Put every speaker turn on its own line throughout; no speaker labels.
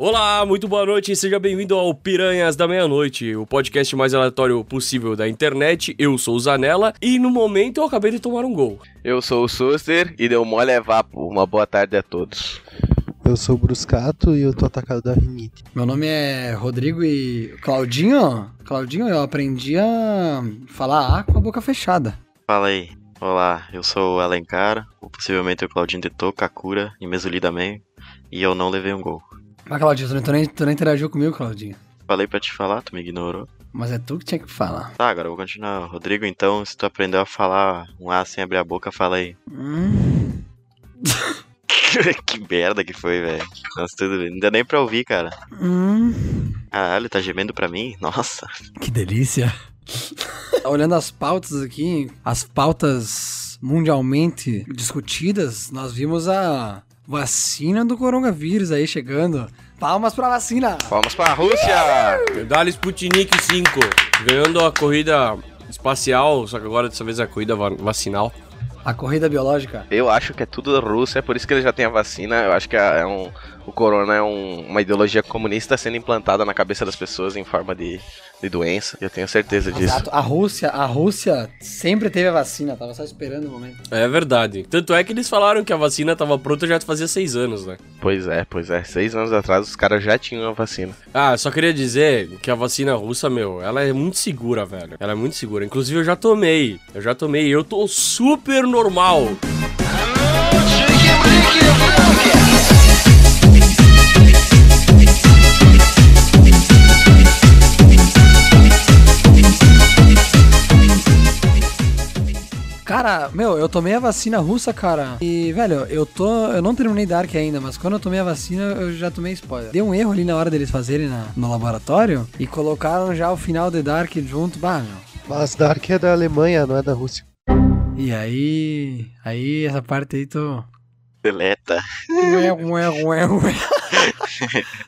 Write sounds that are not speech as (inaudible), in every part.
Olá, muito boa noite e seja bem-vindo ao Piranhas da Meia-Noite, o podcast mais aleatório possível da internet. Eu sou o Zanella e no momento eu acabei de tomar um gol.
Eu sou o Suster e deu mole é vapo. Uma boa tarde a todos.
Eu sou o Bruscato e eu tô atacado da rinite.
Meu nome é Rodrigo e Claudinho, Claudinho, eu aprendi a falar A com a boca fechada.
Fala aí. Olá, eu sou o Alencar, ou possivelmente o Claudinho de Kakura e Mesuli também, e eu não levei um gol.
Mas Claudinho, tu nem, tu nem, interagiu comigo, Claudinho.
Falei pra te falar, tu me ignorou.
Mas é tu que tinha que falar.
Tá, agora eu vou continuar. Rodrigo, então, se tu aprendeu a falar um A sem abrir a boca, fala aí.
Hum. (laughs)
que merda que foi, velho. Nossa, tudo bem. Não deu nem pra ouvir, cara.
Hum.
Caralho, tá gemendo pra mim? Nossa.
Que delícia. Olhando as pautas aqui, as pautas mundialmente discutidas, nós vimos a vacina do coronavírus aí chegando. Palmas pra vacina!
Palmas pra Rússia!
Dali Sputnik 5, ganhando a corrida espacial, só que agora dessa vez é a corrida va vacinal.
A corrida biológica.
Eu acho que é tudo da Rússia, é por isso que ele já tem a vacina. Eu acho que é um, o corona é um, uma ideologia comunista sendo implantada na cabeça das pessoas em forma de, de doença. Eu tenho certeza disso.
Exato. A Rússia, a Rússia sempre teve a vacina, tava só esperando o momento.
É verdade. Tanto é que eles falaram que a vacina tava pronta já fazia seis anos, né?
Pois é, pois é. Seis anos atrás os caras já tinham a vacina.
Ah, só queria dizer que a vacina russa, meu, ela é muito segura, velho. Ela é muito segura. Inclusive eu já tomei. Eu já tomei e eu tô super normal.
Cara, meu, eu tomei a vacina russa, cara. E, velho, eu tô. Eu não terminei Dark ainda, mas quando eu tomei a vacina, eu já tomei spoiler. Deu um erro ali na hora deles fazerem na, no laboratório e colocaram já o final de Dark junto. Bah, meu.
Mas Dark é da Alemanha, não é da Rússia.
E aí. Aí essa parte aí tô.
Deleta.
Ué, ué, ué, ué.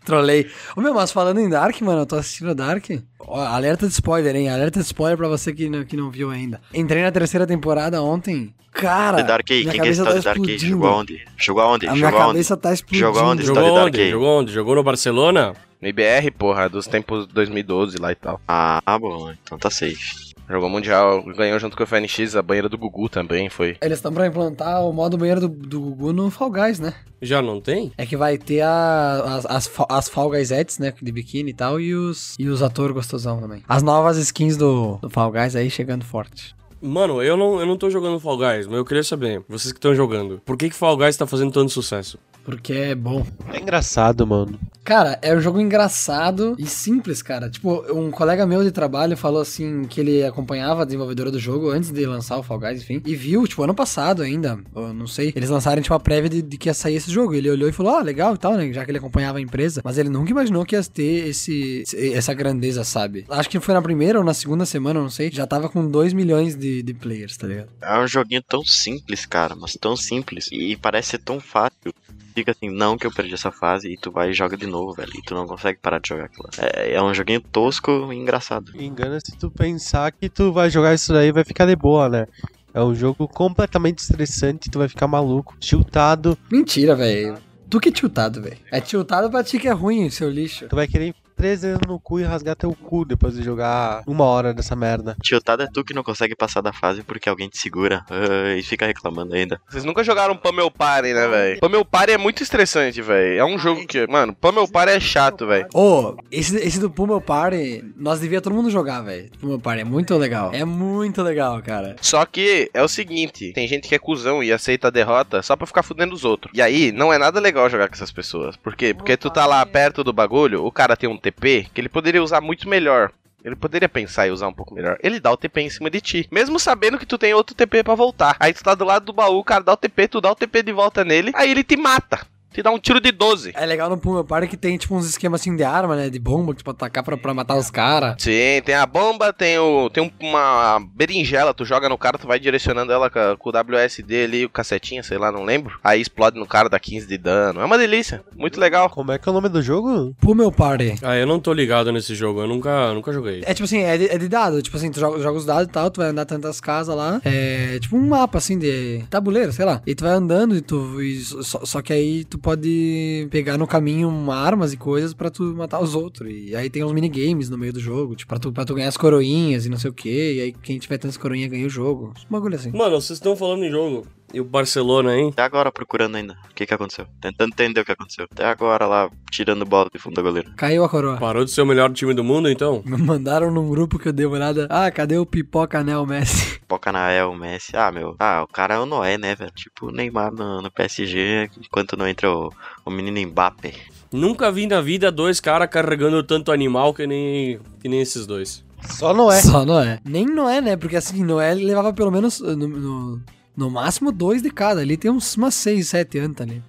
Trolei. Ô meu, mas falando em Dark, mano, eu tô assistindo Dark. Ó, alerta de spoiler, hein? Alerta de spoiler pra você que não, que não viu ainda. Entrei na terceira temporada ontem. Cara,
The Dark aí, quem que é esse
tá
Dark aí?
explodindo.
Jogou aonde? Jogou aonde?
A minha
Jogou aonde?
cabeça tá explodindo.
Jogou onde?
Jogou onde?
Dark.
Jogou onde? Jogou no Barcelona?
No IBR, porra, dos tempos 2012 lá e tal.
Ah, bom, então tá safe.
Jogou Mundial, ganhou junto com o FNX, a banheira do Gugu também foi.
Eles estão pra implantar o modo banheiro do, do Gugu no Fall Guys, né?
Já não tem?
É que vai ter a, as, as, as Fall Guysettes, né? De biquíni e tal, e os, e os atores gostosão também. As novas skins do, do Fall Guys aí chegando forte.
Mano, eu não, eu não tô jogando Fall Guys, mas eu queria saber, vocês que estão jogando, por que, que Fall Guys tá fazendo tanto sucesso?
Porque é bom.
É engraçado, mano.
Cara, é um jogo engraçado e simples, cara. Tipo, um colega meu de trabalho falou assim que ele acompanhava a desenvolvedora do jogo antes de lançar o Fall Guys, enfim. E viu, tipo, ano passado ainda, eu não sei, eles lançaram, tipo, a prévia de, de que ia sair esse jogo. Ele olhou e falou, ah, legal e tal, né? Já que ele acompanhava a empresa. Mas ele nunca imaginou que ia ter esse, esse- essa grandeza, sabe? Acho que foi na primeira ou na segunda semana, eu não sei. Já tava com 2 milhões de, de players, tá ligado?
É um joguinho tão simples, cara, mas tão simples. E parece ser tão fácil. Fica assim, não que eu perdi essa fase, e tu vai e joga de novo, velho. E tu não consegue parar de jogar aquilo. É, é um joguinho tosco e engraçado.
Engana se tu pensar que tu vai jogar isso daí e vai ficar de boa, né? É um jogo completamente estressante, tu vai ficar maluco, tiltado,
Mentira, velho. Tu que é tiltado, velho. É tiltado pra ti que é ruim, seu lixo.
tu vai querer três vezes no cu e rasgar teu cu depois de jogar uma hora dessa merda.
Tiltado é tu que não consegue passar da fase porque alguém te segura ah, e fica reclamando ainda.
Vocês nunca jogaram Pummel Party, né, velho? Pummel Party é muito estressante, velho. É um jogo que, mano, Pummel Party é chato, velho.
Ô, esse, esse do Pummel Party, nós devia todo mundo jogar, velho. Pummel Party é muito legal. É muito legal, cara.
Só que é o seguinte, tem gente que é cuzão e aceita a derrota só pra ficar fudendo os outros. E aí, não é nada legal jogar com essas pessoas. Por quê? Porque tu tá lá perto do bagulho, o cara tem um TP que ele poderia usar muito melhor. Ele poderia pensar e usar um pouco melhor. Ele dá o TP em cima de ti. Mesmo sabendo que tu tem outro TP pra voltar. Aí tu tá do lado do baú, o cara dá o TP, tu dá o TP de volta nele. Aí ele te mata. Te dá um tiro de 12.
É legal no Pummel Party que tem, tipo, uns esquemas assim de arma, né? De bomba que tu pode atacar pra, pra matar os caras.
Sim, tem a bomba, tem, o, tem um- uma berinjela, tu joga no cara, tu vai direcionando ela com, o WSD ali, o cacetinha, sei lá, não lembro. Aí explode no cara, dá 15 de dano. É uma delícia, muito legal.
Como é que é o nome do jogo?
Pummel Party.
Ah, eu não tô ligado nesse jogo, eu nunca, nunca joguei.
É tipo assim, é de, é de dado. Tipo assim, tu joga, joga os dados e tal, tu vai andar tantas casas lá. É tipo um mapa, assim, de tabuleiro, sei lá. E tu vai andando e tu. e só, só que aí tu pode pegar no caminho armas e coisas pra tu matar os outros. E aí tem uns minigames no meio do jogo, tipo, pra tu, pra tu ganhar as coroinhas e não sei o que. E aí quem tiver tantas coroinhas ganha o jogo. Um bagulho assim.
Mano, vocês estão falando em jogo. E o Barcelona, hein?
Até agora procurando ainda. O que que aconteceu? Tentando entender o que aconteceu. Até agora lá, tirando bola de fundo da goleira.
Caiu a coroa.
Parou de ser o melhor time do mundo, então?
Me (laughs) mandaram num grupo que eu dei uma olhada. Ah, cadê o Pipoca Anel Messi? (laughs)
Poca Nael, Messi. Ah, meu. Ah, o cara é o Noé, né, velho? Tipo o Neymar no, no PSG, enquanto não entra o, o menino Mbappé.
Nunca vi na vida dois caras carregando tanto animal que nem, que nem esses dois.
Só não é.
Só Noé. Nem Noé, né? Porque assim, Noé levava pelo menos no, no, no máximo dois de cada. Ali tem uns umas seis, sete anos tá ali.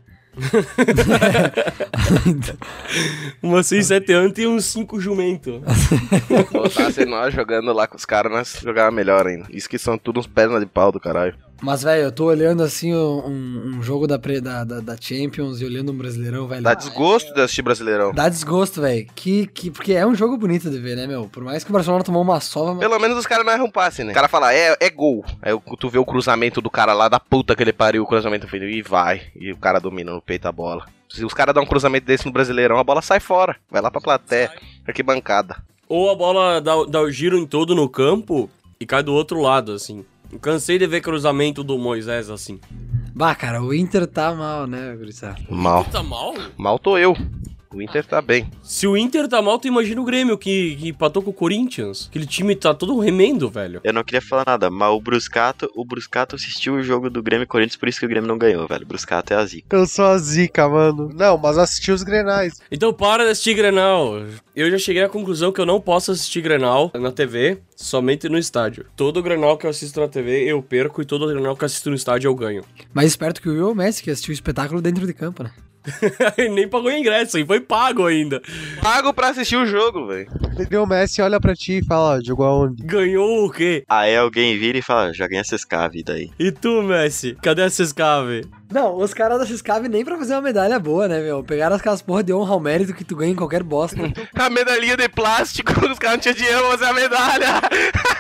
Uma 6, 7 anos e uns 5 jumento.
Botasse nós jogando lá com os caras, nós jogava melhor ainda. Isso que são tudo uns pernas de pau do caralho.
Mas, velho, eu tô olhando assim um, um jogo da, da, da, da Champions e olhando um Brasileirão, velho.
Dá desgosto de assistir Brasileirão.
Dá desgosto, velho. Que, que, porque é um jogo bonito de ver, né, meu? Por mais que o Barcelona tomou uma sova, mas...
Pelo menos os caras não erram passe, né? O cara fala, é, é gol. Aí tu vê o cruzamento do cara lá da puta que ele pariu, o cruzamento feito e vai. E o cara domina no peito a bola. Se os caras dão um cruzamento desse no Brasileirão, a bola sai fora. Vai lá pra plateia. Que bancada.
Ou a bola dá, dá o giro em todo no campo e cai do outro lado, assim. Eu cansei de ver cruzamento do Moisés assim.
Bah, cara, o Inter tá mal, né, Gurissá?
Mal.
Tá mal?
Mal tô eu. O Inter tá bem.
Se o Inter tá mal, tu imagina o Grêmio, que, que empatou com o Corinthians. Aquele time tá todo remendo, velho.
Eu não queria falar nada, mas o Bruscato, o Bruscato assistiu o jogo do Grêmio e Corinthians, por isso que o Grêmio não ganhou, velho. O Bruscato é a zica.
Eu sou a zica, mano. Não, mas assisti os grenais.
Então para de assistir Grenal. Eu já cheguei à conclusão que eu não posso assistir Grenal na TV, somente no estádio. Todo Grenal que eu assisto na TV, eu perco, e todo Grenal que eu assisto no estádio, eu ganho.
Mais esperto que o Will Messi, que assistiu o espetáculo dentro de campo, né? (laughs)
Ele nem pagou ingresso, e foi pago ainda.
Pago pra assistir o jogo, velho.
E o Messi olha pra ti e fala, ó, jogou aonde?
Ganhou o quê?
Aí alguém vira e fala, já ganha essas a vida aí.
E tu, Messi? Cadê a Sescave?
Não, os caras da Xcave nem pra fazer uma medalha boa, né, meu? Pegaram aquelas porra de honra ao mérito que tu ganha em qualquer bosta. (laughs)
A medalhinha de plástico, os caras não tinham dinheiro pra fazer a medalha.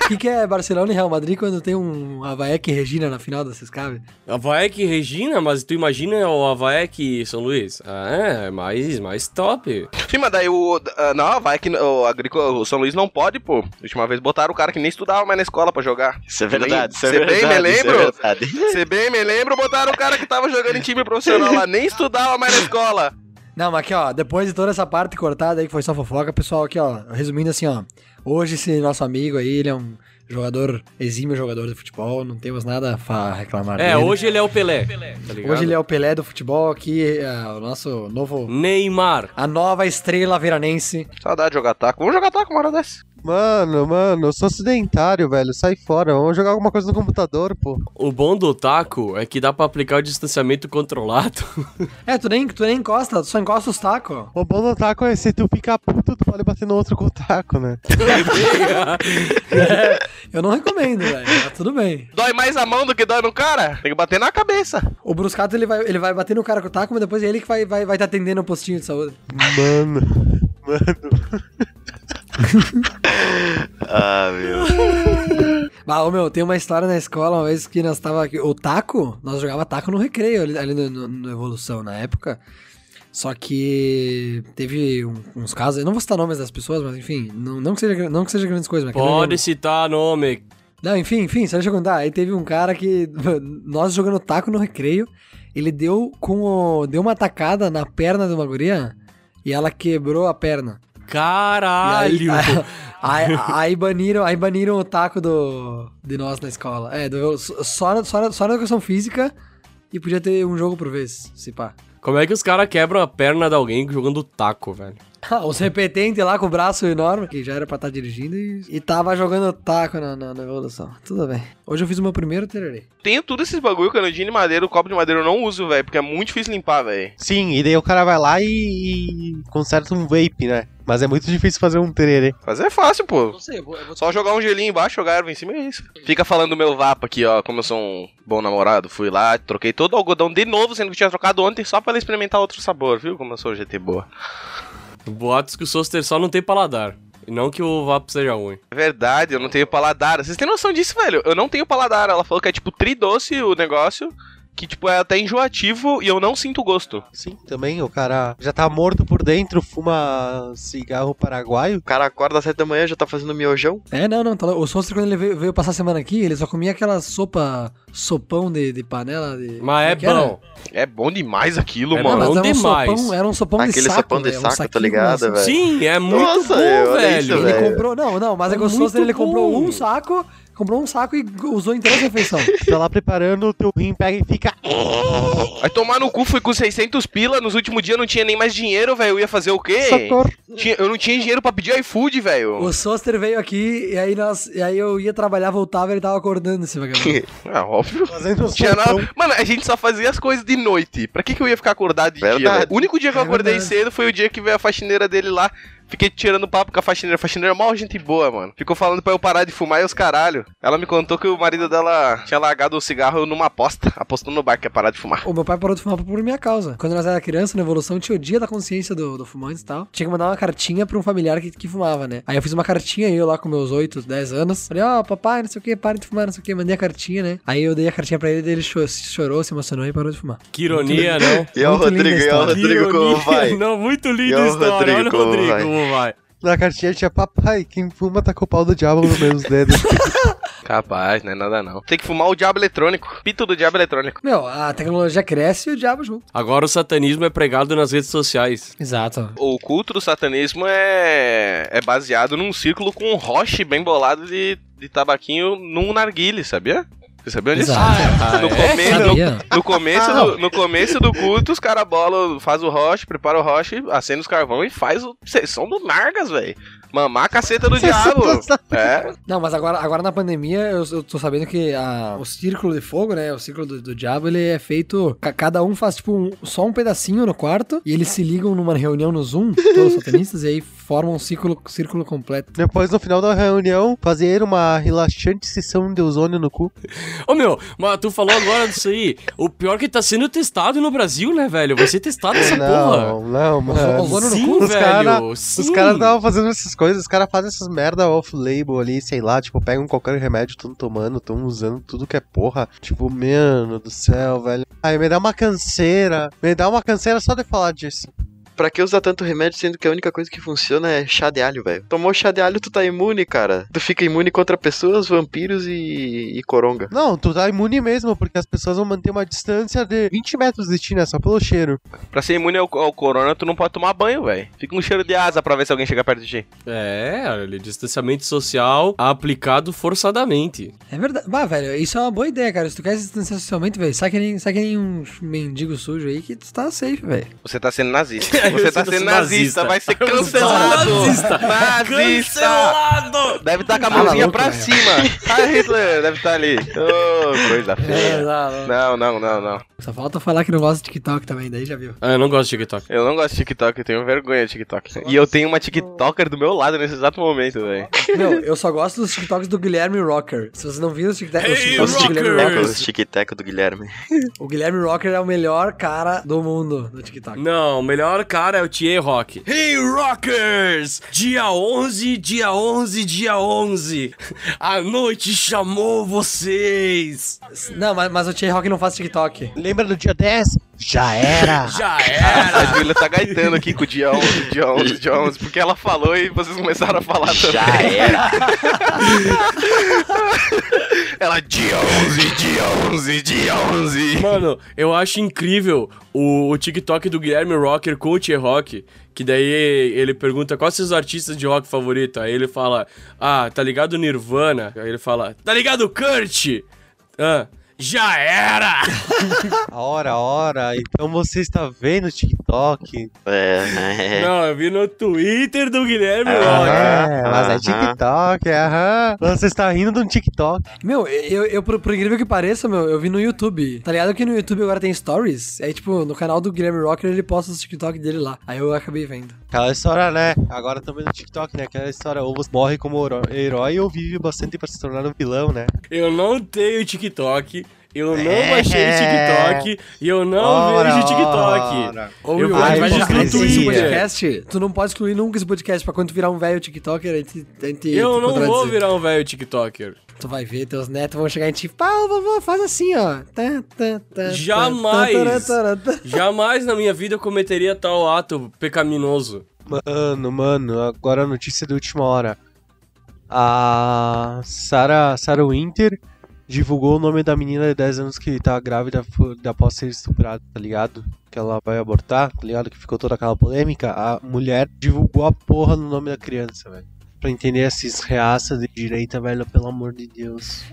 O (laughs) que, que é Barcelona e Real Madrid quando tem um Havaek e Regina na final da Xcave?
Havaek e Regina, mas tu imagina o Havaek e São Luís? Ah, é mais, mais top.
Sim, mas daí o. ah, não, que o, agrico- o São Luís não pode, pô. Última vez botaram o cara que nem estudava mais na escola pra jogar.
Isso é verdade, isso é
Cê bem
verdade.
me
isso é
lembro?
verdade.
Você bem me lembro, botaram o cara que tava jogando em time profissional lá, nem estudava mais na escola.
Não, mas aqui, ó, depois de toda essa parte cortada aí que foi só fofoca, pessoal, aqui, ó, resumindo assim, ó. Hoje esse nosso amigo aí, ele é um jogador, exímio jogador de futebol, não temos nada a reclamar
É,
dele.
hoje ele é o Pelé. Tá?
Hoje ele é o Pelé do futebol aqui, é, o nosso novo...
Neymar.
A nova estrela veranense.
Saudade de jogar taco. Vamos jogar taco uma hora dessa.
Mano, mano, eu sou sedentário, velho. Sai fora. Vamos jogar alguma coisa no computador, pô.
O bom do taco é que dá pra aplicar o distanciamento controlado. (laughs)
É, tu nem, tu nem encosta, tu só encosta os tacos.
O bom do taco é se tu ficar puto, tu pode bater no outro com o taco, né? (laughs) (laughs)
Eu não recomendo, velho, mas tudo bem.
Dói mais a mão do que dói no cara? Tem que bater na cabeça.
O Bruscato, ele vai, ele vai bater no cara com o taco, mas depois é ele que vai, vai, vai te atender no postinho de saúde.
Mano. Mano. (laughs)
Ah, meu.
Ah, ô meu, tem uma história na escola, uma vez que nós tava aqui. O taco, nós jogava taco no recreio, ali, ali no, no- no Evolução, na época. Só que teve um- uns casos, eu não vou citar nomes das pessoas, mas enfim, não, não, que, seja, não que seja grandes coisas, mas
Pode citar nome.
Não, enfim, enfim, só deixa eu contar. Aí teve um cara que, (laughs) nós jogando taco no recreio, ele deu com o, deu uma tacada na perna de uma guria e ela quebrou a perna.
Caralho! (laughs)
Aí, aí, aí baniram, aí baniram o taco do, de nós na escola. É, do, só, na- só, na- só na educação física e podia ter um jogo por vez, se pá.
Como é que os caras quebram a perna de alguém jogando taco, velho? (laughs)
Ah, Os repetentes lá com o braço enorme, que já era pra estar dirigindo, e, e tava jogando taco na, na, na evolução. Tudo bem. Hoje eu fiz o meu primeiro tererê.
Tenho tudo esses bagulho, canudinho de madeira, o copo de madeira eu não uso, velho, porque é muito difícil limpar, velho.
Sim, e daí o cara vai lá e, e conserta um vape, né? Mas é muito difícil fazer um tererê.
Fazer é fácil, pô.
sei, eu vou, eu vou
Só jogar um gelinho embaixo, jogar erva em cima e é isso. Fica falando do meu vapo aqui, ó. Como eu sou um bom namorado, fui lá, troquei todo o algodão de novo, sendo que tinha trocado ontem, só pra ela experimentar outro sabor, viu? Como eu sou GT boa.
Boatos que o Soster só não tem paladar. Não que o vapo seja ruim.
É verdade, eu não tenho paladar. Vocês têm noção disso, velho? Eu não tenho paladar. Ela falou que é tipo tridoce o negócio. Que, tipo, é até enjoativo e eu não sinto gosto.
Sim, também o cara já tá morto por dentro, fuma cigarro paraguaio.
O cara acorda às 7 da manhã já tá fazendo miojão.
É, não, não. Tá... O Soster, quando ele veio, veio passar a semana aqui, ele só comia aquela sopa, sopão de, de panela. De...
Mas é
era?
bom.
É bom demais aquilo,
É
mano.
mas
bom
era um
demais.
sopão, era um sopão de
Aquele
saco,
sopão de
um
saco, tá
saquinho,
ligado,
assim.
velho?
Sim, é muito
Nossa,
bom, velho.
isso,
Ele
velho.
comprou, não, não, mas é
É
gostoso, ele comprou um saco, comprou um saco e usou em três refeições. (laughs)
Tá lá preparando, o teu rim pega e fica.
Vai tomar no cu, fui com 600 pila, nos últimos dias eu não tinha nem mais dinheiro, velho. Eu ia fazer o quê?
Socorro.
Tinha- eu não tinha dinheiro pra pedir iFood, velho.
O Soster veio aqui e aí, nós, e aí eu ia trabalhar, voltava e ele tava acordando esse (laughs) vagabundo.
Ah, óbvio.
Fazendo
Tinha nada... Mano, a gente só fazia as coisas de noite. Pra que, que eu ia ficar acordado de dia?
Verdade.
velho? O único dia que eu
É
acordei
verdade.
cedo foi o dia que veio a faxineira dele lá. Fiquei tirando papo com a faxineira. A faxineira é mó gente boa, mano. Ficou falando pra eu parar de fumar e os caralho. Ela me contou que o marido dela tinha largado o cigarro numa aposta. Apostou no bar que ia parar de fumar.
O meu pai parou de fumar por minha causa. Quando nós era criança, na evolução, tinha o dia da consciência do, do fumante e tal. Tinha que mandar uma cartinha pra um familiar que, que fumava, né? Aí eu fiz uma cartinha, eu lá com meus 8, 10 anos. Falei, ó, papai, não sei o que, para de fumar, não sei o que. Mandei a cartinha, né? Aí eu dei a cartinha pra ele, ele cho- chorou, se emocionou e parou de fumar.
Que ironia, né?
E é o Rodrigo, e é o Rodrigo como vai.
Não, muito
é
a
o
história.
Rodrigo
Olha o
como
Rodrigo
vai.
como vai.
Na cartinha tinha papai, quem fuma tá com o pau do diabo nos meus dedos. (laughs)
Capaz, não é nada não. Tem que fumar o diabo eletrônico. Pito do diabo eletrônico.
Meu, a tecnologia cresce e o diabo junto.
Agora o satanismo é pregado nas redes sociais.
Exato.
O culto do satanismo é, é baseado num círculo com um roche bem bolado de, de tabaquinho num narguile, sabia? Você sabia disso?
Exato.
no,
é?
começo, no,
Sabia.
no começo do, no começo do culto, os caras bolam, faz o roche, prepara o roche, acende os carvão e faz o sessão do Nargas, velho. Mamar a caceta do diabo. É.
Não, mas agora, agora na pandemia eu, eu tô sabendo que a- o círculo de fogo, né? O círculo do, do diabo, ele é feito. ca- Cada um faz, tipo, um- só um pedacinho no quarto e eles se ligam numa reunião no Zoom, todos os satanistas, e aí formam um círculo, círculo completo.
Depois, no final da reunião, fazer uma relaxante sessão de ozônio no cu. (laughs)
Ô meu, mas tu falou agora disso aí. O pior é que tá sendo testado no Brasil, né, velho? Vai ser testado essa porra.
Não, não, mano.
ozônio no
Sim,
cu?
Os
velho.
cara-
sim.
Os caras estavam fazendo essas coisas, os caras fazem essas merda off-label ali, sei lá, tipo, pegam qualquer remédio, tão tomando, tão usando tudo que é porra. Tipo, mano do céu, velho. Ai, me dá uma canseira. Me dá uma canseira só de falar disso.
Pra que usar tanto remédio sendo que a única coisa que funciona é chá de alho, velho? Tomou chá de alho, tu tá imune, cara. Tu fica imune contra pessoas, vampiros e, e coronga.
Não, tu tá imune mesmo, porque as pessoas vão manter uma distância de 20 metros de ti, né? Só pelo cheiro.
Pra ser imune ao, ao corona, tu não pode tomar banho, velho. Fica um cheiro de asa pra ver se alguém chega perto de ti.
É, olha, distanciamento social aplicado forçadamente.
É verdade. Bah, velho, isso é uma boa ideia, cara. Se tu quer se distanciar socialmente, velho, sai que nem, sai que nem um mendigo sujo aí que tu tá safe, velho.
Você tá sendo nazista. (laughs) Você tá
sou
sendo
nazista.
nazista. Vai ser cancelado.
nazista.
Nazista.
Cancelado!
Deve estar com a mãozinha pra
velho.
cima. (laughs) Ah, Hitler, deve estar ali. Ô, coisa feia.
não,
Não, não, não, não.
Só falta falar que não gosta de TikTok também, daí já viu.
Ah, eu não gosto de TikTok.
Eu não gosto de TikTok, eu tenho vergonha de TikTok. E eu tenho uma TikToker do meu lado nesse exato momento, velho.
Meu, eu só gosto dos TikToks do Guilherme Rocker. Se vocês não viram os TikTok- os
Hey,
TikToks do Guilherme! Rocker,
Os tic-tac do Guilherme.
o Guilherme Rocker é o melhor cara do mundo do TikTok.
Não, o melhor cara é o Thier Rock. Hey Rockers! Dia 11, dia 11, dia 11. A noite chamou vocês.
Não, mas, mas o Tia Rock não faz TikTok.
Lembra do dia 10? Já era! (laughs)
Já
A
era.
Julia tá gaitando aqui com o dia 11, dia 11, dia 11, porque ela falou e vocês começaram a falar também.
Já era. (laughs)
Ela, dia 11, dia 11, dia 11.
Mano, eu acho incrível o, o TikTok do Guilherme Rocker com o Thier Rock. Que daí ele pergunta quais seus artistas de rock favorito. Aí ele fala, ah, tá ligado Nirvana? Aí ele fala, tá ligado Kurt? Ah, já era!
A (laughs) hora, a hora. Então você está vendo o TikTok.
É, é.
Não, eu vi no Twitter do Guilherme Rock.
É, mas é. TikTok, aham. Você está rindo de um TikTok.
Meu, eu, eu por, por incrível que pareça, meu, eu vi no YouTube. Tá ligado que no YouTube agora tem stories? Aí, tipo, no canal do Guilherme Rocker ele posta os TikTok dele lá. Aí eu acabei vendo.
Aquela história, né? Agora também no TikTok, né? Aquela história, ou você morre como herói ou vive bastante pra se tornar um vilão, né?
Eu não tenho TikTok. Eu não
É.
baixei TikTok e eu não
Ora,
vejo TikTok.
ora.
Ô,
Eu vou
excluir esse podcast. Tu não pode excluir nunca esse podcast pra quando tu virar um velho TikToker, a gente, a gente
Eu
te
não vou virar um velho TikToker.
Tu vai ver, teus netos vão chegar em ti. Pá, vovô, faz assim, ó. Tá, tá, tá,
Jamais.
tá, tá, tá, tá, tá.
Jamais na minha vida eu cometeria tal ato pecaminoso.
Mano, mano, agora a notícia da última hora. A Sarah, Sarah Winter divulgou o nome da menina de 10 anos que tá grávida após ser estuprada, tá ligado? Que ela vai abortar, tá ligado? Que ficou toda aquela polêmica. A mulher divulgou a porra no nome da criança, velho. Pra entender esses reaças de direita, velho, pelo amor de Deus.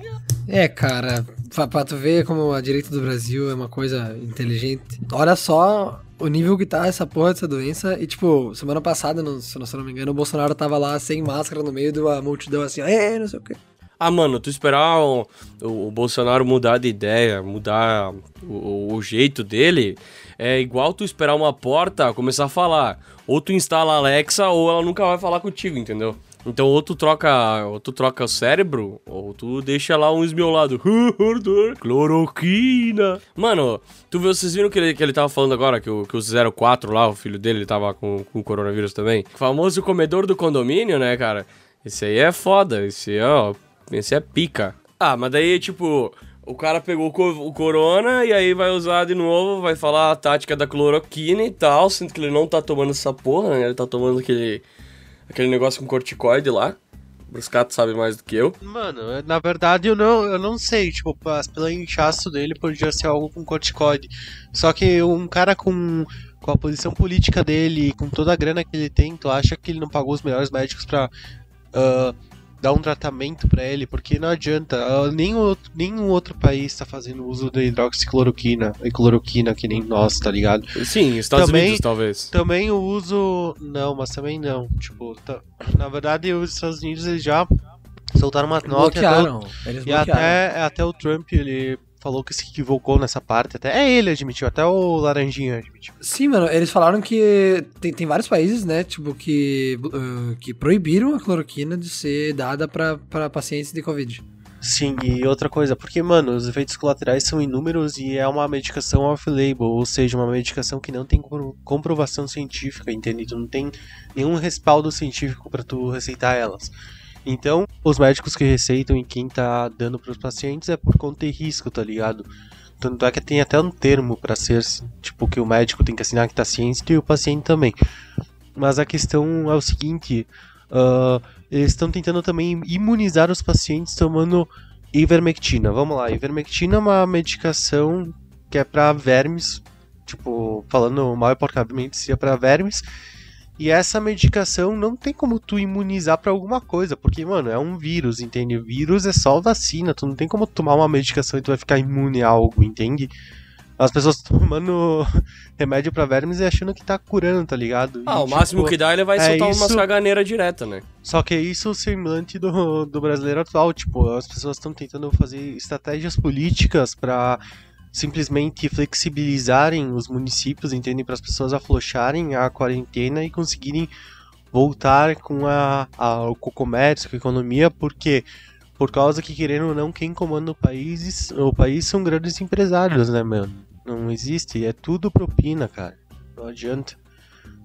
É, cara, pra, tu ver como a direita do Brasil é uma coisa inteligente. Olha só o nível que tá essa porra dessa doença. E, tipo, semana passada, se não- se não me engano, o Bolsonaro tava lá sem máscara no meio de uma multidão assim, é, não sei o quê.
Ah, mano, tu esperar o, o- Bolsonaro mudar de ideia, mudar o, o jeito dele, é igual tu esperar uma porta começar a falar. Ou tu instala a Alexa ou ela nunca vai falar contigo, entendeu? Então ou tu troca, ou tu troca o cérebro, ou tu deixa lá um esmiolado. (laughs) Cloroquina. Mano, tu viu, vocês viram que ele, que ele tava falando agora, que o, que o 04 lá, o filho dele, ele tava com, com coronavírus também? O famoso comedor do condomínio, né, cara? Esse aí é foda, esse é, ó, esse é pica. Ah, mas daí, tipo, o cara pegou o co- o corona e aí vai usar de novo, vai falar a tática da cloroquina e tal, sendo que ele não tá tomando essa porra, né? Ele tá tomando aquele, aquele negócio com corticoide lá. O Bruscato sabe mais do que eu.
Mano, na verdade eu não, eu não sei, tipo, pelo inchaço dele podia ser algo com corticoide. Só que um cara com, com a posição política dele, e com toda a grana que ele tem, tu acha que ele não pagou os melhores médicos pra ah, dar um tratamento pra ele? Porque não adianta, nenhum, outro, nenhum outro país tá fazendo uso de hidroxicloroquina e cloroquina que nem nós, tá ligado?
Sim, Estados
Também-
Unidos, talvez.
Também o uso. Não, mas também não. Tipo, tá- na verdade, os Estados Unidos eles já soltaram uma nota. e até o-
Bloquearam. Eles
E
bloquearam.
até, até o Trump, ele falou que se equivocou nessa parte. Até é ele admitiu, até o Laranjinha admitiu.
Sim, mano, eles falaram que tem, tem vários países, né, tipo, que, uh, que proibiram a cloroquina de ser dada pra pacientes de Covid.
Sim, e outra coisa, porque, mano, os efeitos colaterais são inúmeros e é uma medicação off-label, ou seja, uma medicação que não tem compro- comprovação científica, entende? Tu não tem nenhum respaldo científico pra tu receitar elas. Então, os médicos que receitam e quem tá dando pros pacientes é por conta de risco, tá ligado? Tanto é que tem até um termo pra ser, tipo, que o médico tem que assinar que tá ciente e o paciente também. Mas a questão é o seguinte, ah, eles estão tentando também imunizar os pacientes tomando ivermectina. Vamos lá, ivermectina é uma medicação que é pra vermes, tipo, falando mal e porcamente, seria pra vermes. E essa medicação não tem como tu imunizar pra alguma coisa, porque, mano, é um vírus, entende? Vírus é só vacina, tu não tem como tomar uma medicação e tu vai ficar imune a algo, entende? As pessoas (laughs) tomando remédio pra vermes e achando que tá curando, tá ligado?
Ah,
E,
o máximo
tipo,
que dá, ele vai
é
soltar umas
isso-
caganeiras direta, né?
só que é isso o semblante do, do brasileiro atual. Tipo, as pessoas estão tentando fazer estratégias políticas pra simplesmente flexibilizarem os municípios, entendem? Para as pessoas aflocharem a quarentena e conseguirem voltar com, a, a, com o comércio, com a economia, porque por causa que, querendo ou não, quem comanda o país, o país são grandes empresários, né, mano? Não existe, é tudo propina, cara. Não adianta.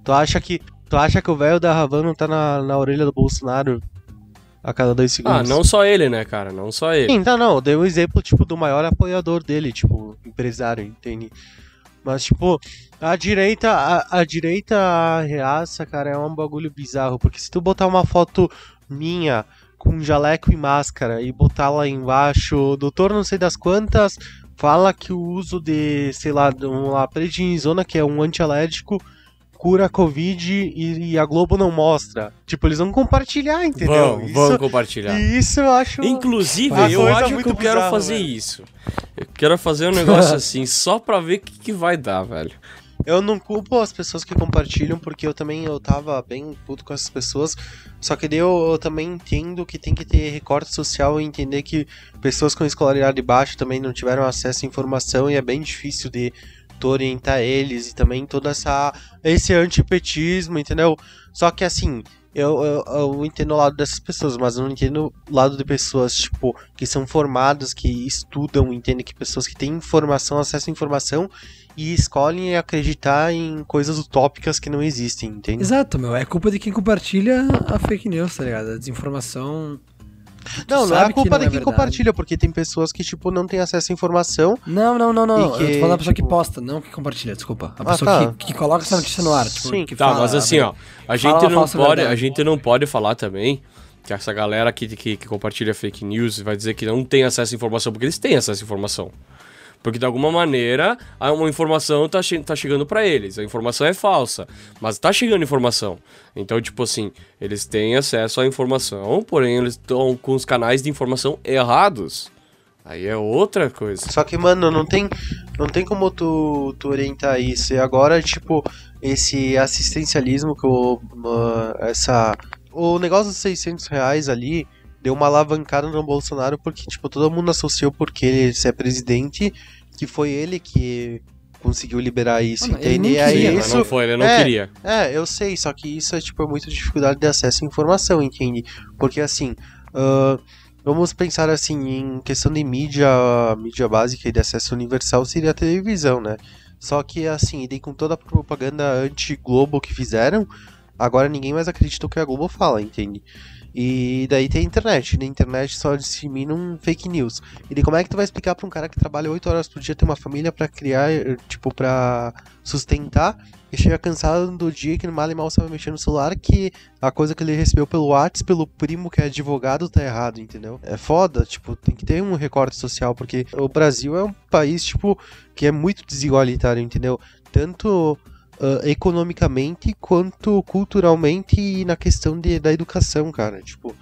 Tu acha que Tu acha que o velho da Havana tá na, na orelha do Bolsonaro a cada dois segundos?
Ah, não só ele, né, cara? Não só ele.
Sim, tá, não. Eu dei um exemplo, tipo, do maior apoiador dele, tipo, empresário, entende? Mas, tipo, a direita, a, a direita reaça, cara, é um bagulho bizarro. Porque se tu botar uma foto minha com jaleco e máscara e botar lá embaixo, doutor não sei das quantas, fala que o uso de, sei lá, de uma prednisona, que é um antialérgico, cura a Covid e, e a Globo não mostra. Tipo, eles vão compartilhar, entendeu?
Vão,
Isso-
vão compartilhar.
e isso eu acho.
Inclusive, eu acho que eu quero fazer
velho.
isso. Eu quero fazer um negócio assim, (laughs) só pra ver o que, que vai dar, velho.
Eu não culpo as pessoas que compartilham, porque eu também eu tava bem puto com essas pessoas. Só que daí eu, eu também entendo que tem que ter recorte social e entender que pessoas com escolaridade baixa também não tiveram acesso à informação e é bem difícil de orientar eles e também toda essa esse antipetismo, entendeu? Só que assim, eu, eu, eu entendo o lado dessas pessoas, mas eu não entendo o lado de pessoas, tipo, que são formadas, que estudam, entendem que pessoas que têm informação, acesso à informação e escolhem acreditar em coisas utópicas que não existem, entende?
Exato, meu. É culpa de quem compartilha a fake news, tá ligado? A desinformação.
Não, não é
sabe
a
que
culpa
não
de
é
quem
verdade.
compartilha, porque tem pessoas que, tipo, não têm acesso à informação.
Não, não, não, não.
E
Eu tô
que,
falando da pessoa que
tipo-
posta, não que compartilha, desculpa. A
Ah,
pessoa
tá.
que, que coloca essa notícia no ar. Tipo,
Sim.
que
Tá,
fala,
mas assim, ó, a gente não pode,
verdade.
a gente não pode falar também que essa galera que, que, que compartilha fake news vai dizer que não tem acesso à informação, porque eles têm acesso à informação. Porque de alguma maneira uma informação tá, che tá chegando pra eles. A informação é falsa, mas tá chegando informação. Então, tipo assim, eles têm acesso à informação, porém eles estão com os canais de informação errados. Aí é outra coisa.
Só que, mano, não tem, não tem como tu, tu orientar isso. E agora, tipo, esse assistencialismo que o. uma- essa. O negócio dos 600 reais ali deu uma alavancada no Bolsonaro porque, tipo, todo mundo associou porque ele ser presidente, que foi ele que conseguiu liberar isso,
Mano, ele
entende?
nem
E aí
queria,
mas
isso.
não foi, ele não
é,
queria.
É, eu sei, só que isso é tipo muita dificuldade de acesso à informação, entende? Porque assim, ah, vamos pensar assim em questão de mídia, mídia básica e de acesso universal seria a televisão, né? Só que assim, e daí com toda a propaganda anti-Globo que fizeram, agora ninguém mais acredita o que a Globo fala, entende? E daí tem a internet, na internet só disseminam fake news. E como é que tu vai explicar pra um cara que trabalha 8 horas por dia, tem uma família pra criar, tipo, pra sustentar, e chega cansado do dia que no mal e mal sabe mexer no celular, que a coisa que ele recebeu pelo WhatsApp, pelo primo que é advogado, tá errado, entendeu? É foda, tipo, tem que ter um recorte social, porque o Brasil é um país, tipo, que é muito desigualitário, entendeu? Tanto ah, economicamente quanto culturalmente e na questão de, da educação, cara. Tipo,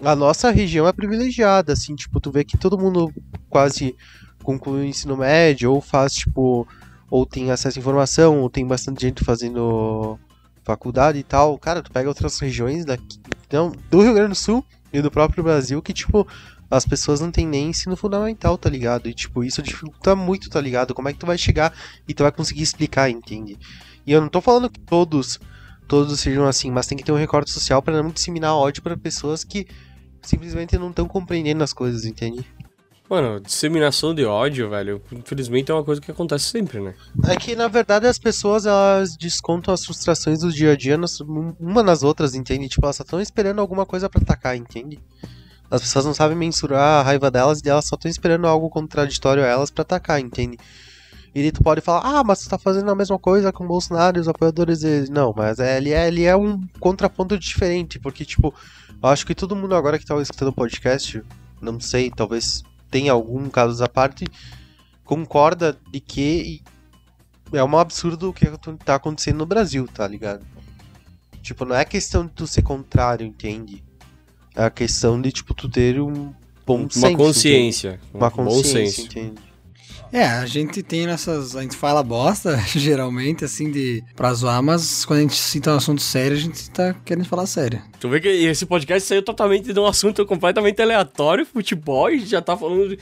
a nossa região é privilegiada, assim, tipo, tu vê que todo mundo quase conclui o ensino médio, ou faz, tipo, ou tem acesso à informação, ou tem bastante gente fazendo faculdade e tal. Cara, tu pega outras regiões daqui, então, do Rio Grande do Sul e do próprio Brasil que, tipo, as pessoas não têm nem ensino fundamental, tá ligado? E, tipo, isso dificulta muito, tá ligado? Como é que tu vai chegar e tu vai conseguir explicar, entende? E eu não tô falando que todos, todos sejam assim, mas tem que ter um recorte social pra não disseminar ódio pra pessoas que simplesmente não estão compreendendo as coisas, entende?
Mano, disseminação de ódio, velho, infelizmente é uma coisa que acontece sempre, né?
É que, na verdade, as pessoas, elas descontam as frustrações do dia a dia nas, uma nas outras, entende? Tipo, elas só estão esperando alguma coisa pra atacar, entende? As pessoas não sabem mensurar a raiva delas e elas só estão esperando algo contraditório a elas pra atacar, entende? E tu pode falar, ah, mas tu tá fazendo a mesma coisa com o Bolsonaro e os apoiadores dele. Não, mas é, ele, é, ele é um contraponto diferente, porque, tipo, eu acho que todo mundo agora que tá escutando o podcast, não sei, talvez tenha algum caso à parte, concorda de que é um absurdo o que tá acontecendo no Brasil, tá ligado? Tipo, não é questão de tu ser contrário, entende? É a questão de, tipo, tu ter um bom
Uma
senso.
consciência.
entende? Uma
um bom
consciência,
senso.
entende?
É, a gente tem nessas. A gente fala bosta, (laughs) geralmente, assim, de pra zoar, mas quando a gente cita um assunto sério, a gente tá querendo falar sério.
Tu vê que esse podcast saiu totalmente de um assunto completamente aleatório, futebol, e já tá falando de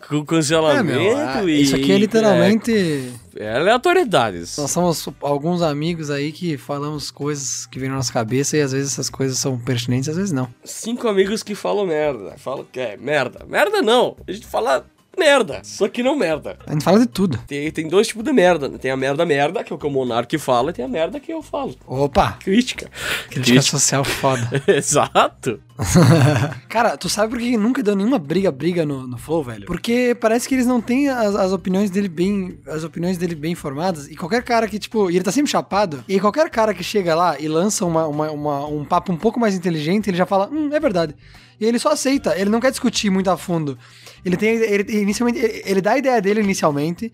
c- cancelamento
ah,
e...
isso aqui é literalmente.
É, é aleatoriedades.
Nós somos alguns amigos aí que falamos coisas que vêm na nossa cabeça e às vezes essas coisas são pertinentes, às vezes não.
Cinco amigos que falam merda. Falam que é merda. Merda não. A gente fala merda. Só que não merda.
A gente fala de tudo.
Tem, tem dois tipos de merda. né? Tem a merda merda, que é o que o Monark fala, e tem a merda que eu falo.
Opa!
Crítica.
Crítica social foda. (laughs)
Exato. (laughs)
Cara, tu sabe por que nunca deu nenhuma briga, briga no, no Flow, velho? Porque parece que eles não têm as, as opiniões dele bem. As opiniões dele bem formadas. E qualquer cara que, tipo, e ele tá sempre chapado. E qualquer cara que chega lá e lança uma, uma- uma- um papo um pouco mais inteligente, ele já fala, hum, é verdade. E ele só aceita, ele não quer discutir muito a fundo. Ele tem. Ele, inicialmente, ele, ele dá a ideia dele inicialmente.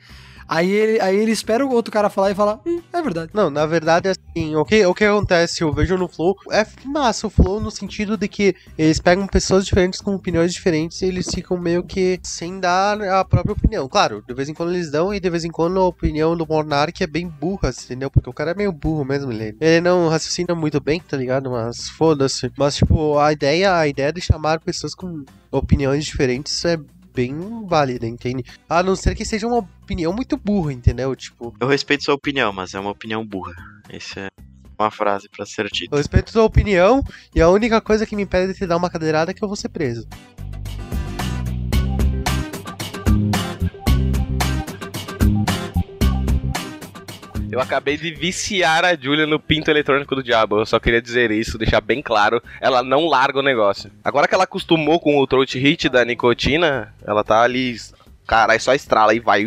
Aí ele, aí ele espera o outro cara falar e fala, hum, é verdade.
Não, na verdade, assim, o que, o que acontece, eu vejo no Flow, é massa o Flow no sentido de que eles pegam pessoas diferentes com opiniões diferentes e eles ficam meio que sem dar a própria opinião. Claro, de vez em quando eles dão e de vez em quando a opinião do Monark é bem burra, entendeu? Porque o cara é meio burro mesmo, ele, ele não raciocina muito bem, tá ligado? Mas foda-se. Mas, tipo, a ideia, a ideia de chamar pessoas com opiniões diferentes é bem válida, entende? A não ser que seja uma opinião muito burra, entendeu? Tipo,
Eu respeito sua opinião, mas é uma opinião burra. Esse é. Uma frase pra ser dita.
Eu respeito tua opinião e a única coisa que me impede de te dar uma cadeirada é que eu vou ser preso.
Eu acabei de viciar a Julia no pinto eletrônico do diabo. Eu só queria dizer isso, deixar bem claro. Ela não larga o negócio. Agora que ela acostumou com o throat hit da nicotina, ela tá ali. Caralho, só estrala e vai.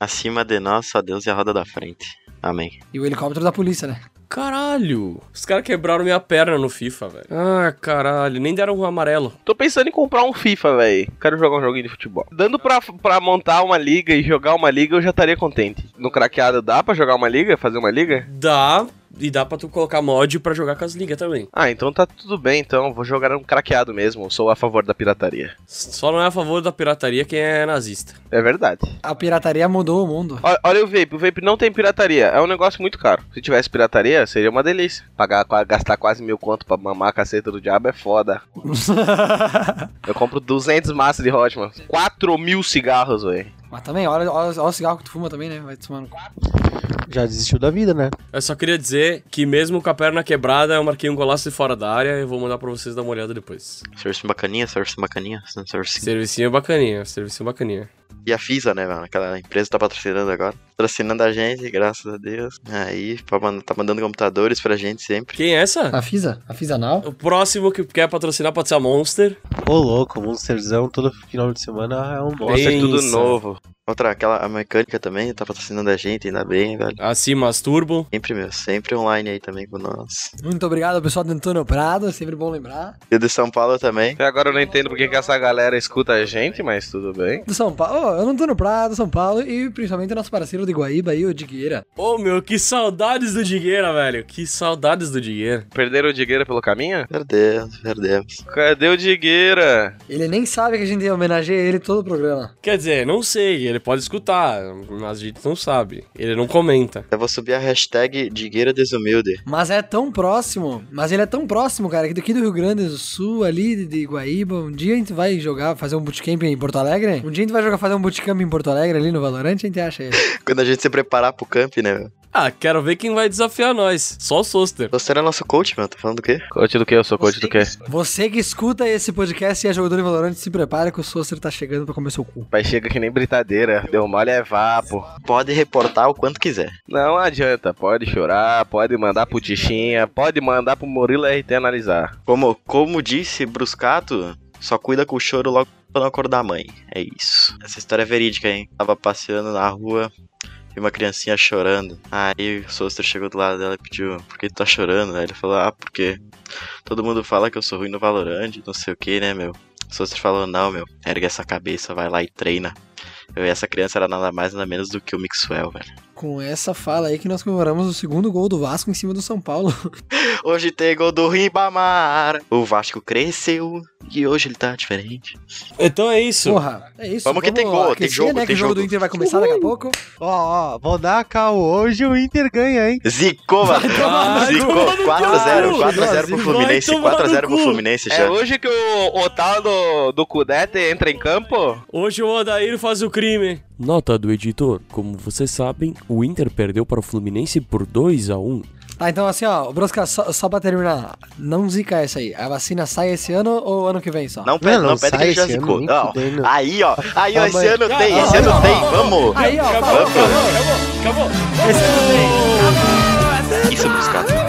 Acima de nós, só Deus e a roda da frente. Amém.
E o helicóptero da polícia, né?
Caralho! Os caras quebraram minha perna no FIFA, velho. Ah, caralho. Nem deram um amarelo.
Tô pensando em comprar um FIFA, velho. Quero jogar um joguinho de futebol. Dando pra, pra montar uma liga e jogar uma liga, eu já estaria contente. No craqueado dá pra jogar uma liga? Fazer uma liga?
Dá. E dá pra tu colocar mod pra jogar com as ligas também.
Ah, então tá tudo bem, então. Vou jogar um craqueado mesmo. Sou a favor da pirataria.
Só não é a favor da pirataria quem é nazista.
É verdade.
A pirataria mudou o mundo.
Olha, olha o vape. O vape não tem pirataria. É um negócio muito caro. Se tivesse pirataria, seria uma delícia. Pagar, gastar quase mil conto pra mamar a caceta do diabo é foda. (laughs) Eu compro 200 massas de Hotman. 4 mil cigarros, velho.
Mas também, olha, olha, olha o cigarro que tu fuma também, né? Vai te tomando.
Já desistiu da vida, né?
Eu só queria dizer que mesmo com a perna quebrada, eu marquei um golaço de fora da área e vou mandar pra vocês dar uma olhada depois.
Serviço bacaninha, serviço bacaninha, serviço
Servicinho bacaninha, servicinho bacaninha.
E a FISA, né, mano? Aquela empresa tá patrocinando agora. Patrocinando a gente, graças a Deus. Aí, tá mandando computadores pra gente sempre.
Quem é essa?
A Fisa? A Fisa Now?
O próximo que quer patrocinar pode ser a Monster.
Ô, louco, Monsterzão todo final de semana é um
é tudo novo.
Outra, aquela, a mecânica também tá patrocinando a gente, ainda bem, velho.
Acima as Turbo.
Sempre, meu, sempre online aí também com nós.
Muito obrigado pessoal do Antônio Prado, é sempre bom lembrar.
E o de São Paulo também.
Até agora eu não entendo porque que essa galera escuta a gente, mas tudo bem.
Do São Paulo, oh, eu não tô no Prado, São Paulo e principalmente o nosso parceiro de Guaíba aí, o Digueira.
Ô meu, que saudades do Digueira, velho. Que saudades do Digueira.
Perderam o Digueira pelo caminho?
Perdemos, perdemos.
Cadê o Digueira?
Ele nem sabe que a gente homenageia ele todo o programa.
Quer dizer, não sei, ele pode escutar, mas a gente não sabe. Ele não comenta.
Eu vou subir a hashtag Digueira Desumilde.
Mas é tão próximo, mas ele é tão próximo, cara, que daqui do Rio Grande do Sul, ali de- Guaíba, um dia a gente vai jogar, fazer um bootcamp em Porto Alegre. Um dia a gente vai jogar, fazer um bootcamp em Porto Alegre ali no Valorant, a gente acha ele. (laughs)
Quando a gente se preparar pro camp, né?
Ah, quero ver quem vai desafiar nós. Só o Soster.
Você era nosso coach, meu. Tá falando do quê?
Coach do que? Eu sou coach do quê?
Você que escuta esse podcast e é jogador de Valorant, se prepara que o Soster tá chegando pra comer seu cu.
Pai chega que nem britadeira. Deu mole é vapo.
Pode reportar o quanto quiser.
Não adianta. Pode chorar, pode mandar pro Tichinha, pode mandar pro Murilo RT analisar.
Como, como disse Bruscato, só cuida com o choro logo pra não acordar a mãe. É isso. Essa história é verídica, hein? Tava passeando na rua, vi uma criancinha chorando. Aí o Soster chegou do lado dela e pediu, por que tu tá chorando? Aí ele falou, ah, porque todo mundo fala que eu sou ruim no Valorant, não sei o que, né, meu? O Soster falou, não, meu, ergue essa cabeça, vai lá e treina. Essa criança era nada mais nada menos do que o Mixwell, velho.
Com essa fala aí que nós comemoramos o segundo gol do Vasco em cima do São Paulo. (laughs)
Hoje tem gol do Ribamar. O Vasco cresceu e hoje ele tá diferente.
Então é isso.
Porra, é isso.
Vamos que tem gol, tem
aquecer,
jogo,
né, que
tem
o jogo do. Inter vai começar daqui a pouco.
Ó, ó, vou dar a cal hoje o Inter ganha, hein?
Zicou, mano.
Vai
Zicou.
tomar no
4x0.
cu,
4x0 pro Fluminense.
tomar no
4x0 pro. Fluminense
É
já.
hoje que o, o tal do, do Cudete entra em campo?
Hoje o Odair faz o crime. Nota do editor. Como vocês sabem, o Inter perdeu para o Fluminense por 2 a 1
Tá, então assim, ó, Brosca, só, só pra terminar, não zica essa aí. A vacina sai esse ano ou ano que vem só?
Não pede,
Não,
não,
não
pede que já zicou. Não.
fudendo.
Aí, ó. Aí, ó.
Ah,
Esse ano tem.
Ah,
Esse
ah,
ano
ah,
tem.
ah,
Vamos.
Aí, ó,
Acabou, acabou, acabou, acabou.
Esse ano tem.
Isso, Bruscato.